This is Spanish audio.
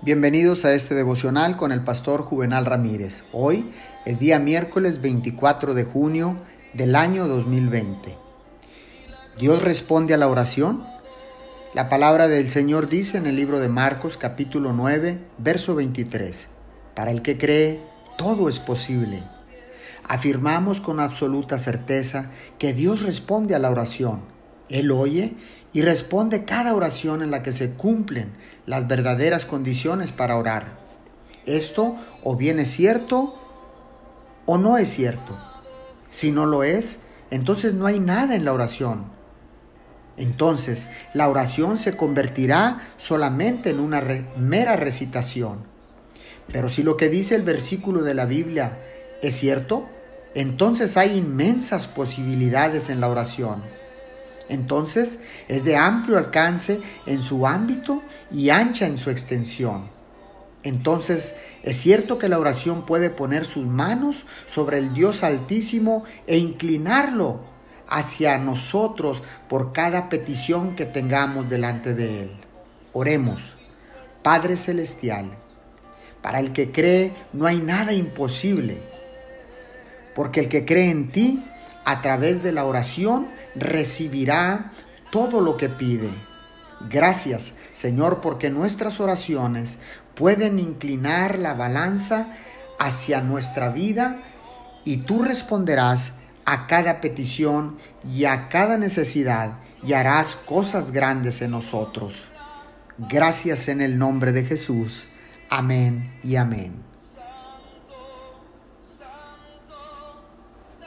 Bienvenidos a este devocional con el pastor Juvenal Ramírez. Hoy es día miércoles 24 de junio del año 2020. ¿Dios responde a la oración? La palabra del Señor dice en el libro de Marcos capítulo 9, verso 23. Para el que cree, todo es posible. Afirmamos con absoluta certeza que Dios responde a la oración. Él oye y responde cada oración en la que se cumplen las verdaderas condiciones para orar. Esto o bien es cierto o no es cierto. Si no lo es, entonces no hay nada en la oración. Entonces la oración se convertirá solamente en una mera recitación. Pero si lo que dice el versículo de la Biblia es cierto, entonces hay inmensas posibilidades en la oración. Entonces es de amplio alcance en su ámbito y ancha en su extensión. Entonces es cierto que la oración puede poner sus manos sobre el Dios Altísimo e inclinarlo hacia nosotros por cada petición que tengamos delante de Él. Oremos, Padre Celestial, para el que cree no hay nada imposible, porque el que cree en ti, a través de la oración, recibirá todo lo que pide. Gracias, Señor, porque nuestras oraciones pueden inclinar la balanza hacia nuestra vida y tú responderás a cada petición y a cada necesidad y harás cosas grandes en nosotros. Gracias en el nombre de Jesús. Amén y amén.